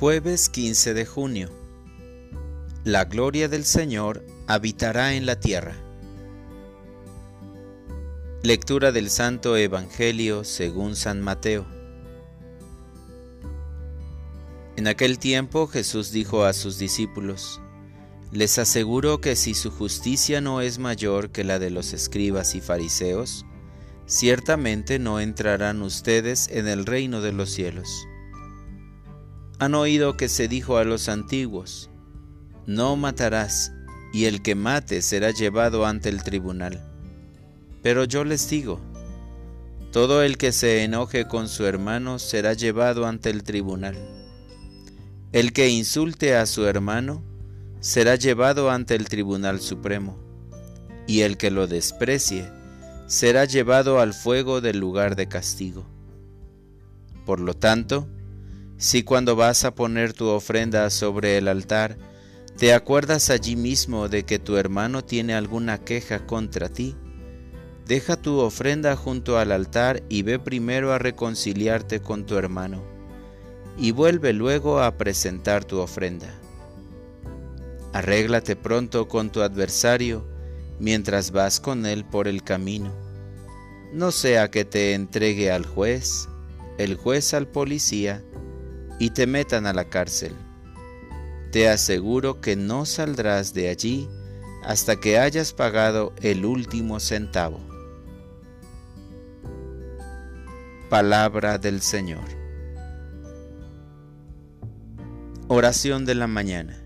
Jueves 15 de junio. La gloria del Señor habitará en la tierra. Lectura del Santo Evangelio según San Mateo. En aquel tiempo Jesús dijo a sus discípulos, Les aseguro que si su justicia no es mayor que la de los escribas y fariseos, ciertamente no entrarán ustedes en el reino de los cielos. Han oído que se dijo a los antiguos, no matarás, y el que mate será llevado ante el tribunal. Pero yo les digo, todo el que se enoje con su hermano será llevado ante el tribunal. El que insulte a su hermano será llevado ante el tribunal supremo, y el que lo desprecie será llevado al fuego del lugar de castigo. Por lo tanto, si cuando vas a poner tu ofrenda sobre el altar, te acuerdas allí mismo de que tu hermano tiene alguna queja contra ti, deja tu ofrenda junto al altar y ve primero a reconciliarte con tu hermano, y vuelve luego a presentar tu ofrenda. Arréglate pronto con tu adversario mientras vas con él por el camino. No sea que te entregue al juez, el juez al policía, y te metan a la cárcel. Te aseguro que no saldrás de allí hasta que hayas pagado el último centavo. Palabra del Señor. Oración de la mañana.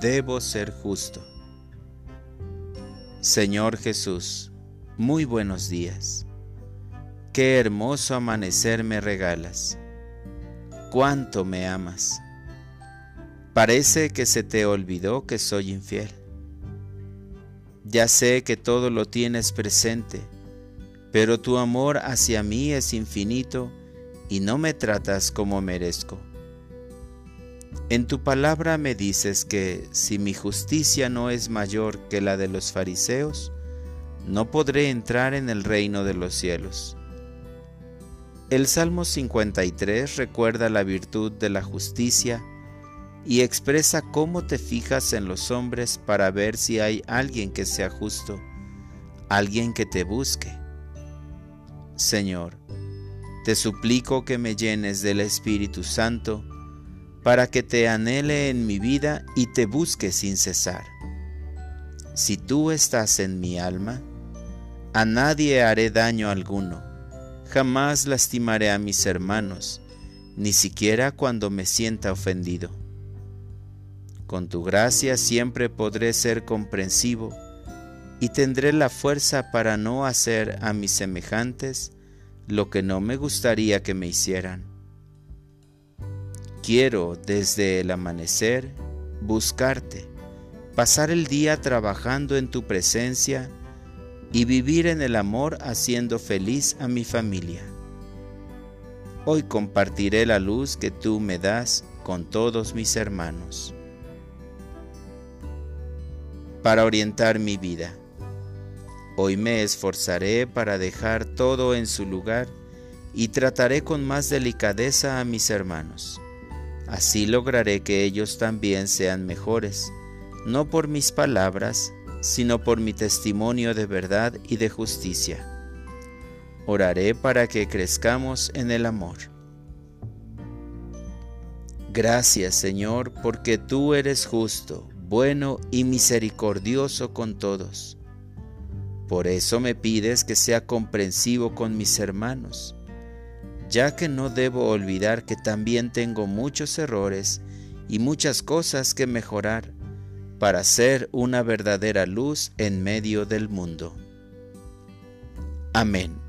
Debo ser justo. Señor Jesús, muy buenos días. Qué hermoso amanecer me regalas cuánto me amas. Parece que se te olvidó que soy infiel. Ya sé que todo lo tienes presente, pero tu amor hacia mí es infinito y no me tratas como merezco. En tu palabra me dices que si mi justicia no es mayor que la de los fariseos, no podré entrar en el reino de los cielos. El Salmo 53 recuerda la virtud de la justicia y expresa cómo te fijas en los hombres para ver si hay alguien que sea justo, alguien que te busque. Señor, te suplico que me llenes del Espíritu Santo para que te anhele en mi vida y te busque sin cesar. Si tú estás en mi alma, a nadie haré daño alguno Jamás lastimaré a mis hermanos, ni siquiera cuando me sienta ofendido. Con tu gracia siempre podré ser comprensivo y tendré la fuerza para no hacer a mis semejantes lo que no me gustaría que me hicieran. Quiero desde el amanecer buscarte, pasar el día trabajando en tu presencia, y vivir en el amor haciendo feliz a mi familia. Hoy compartiré la luz que tú me das con todos mis hermanos. Para orientar mi vida. Hoy me esforzaré para dejar todo en su lugar y trataré con más delicadeza a mis hermanos. Así lograré que ellos también sean mejores, no por mis palabras, sino por mi testimonio de verdad y de justicia. Oraré para que crezcamos en el amor. Gracias Señor, porque tú eres justo, bueno y misericordioso con todos. Por eso me pides que sea comprensivo con mis hermanos, ya que no debo olvidar que también tengo muchos errores y muchas cosas que mejorar para ser una verdadera luz en medio del mundo. Amén.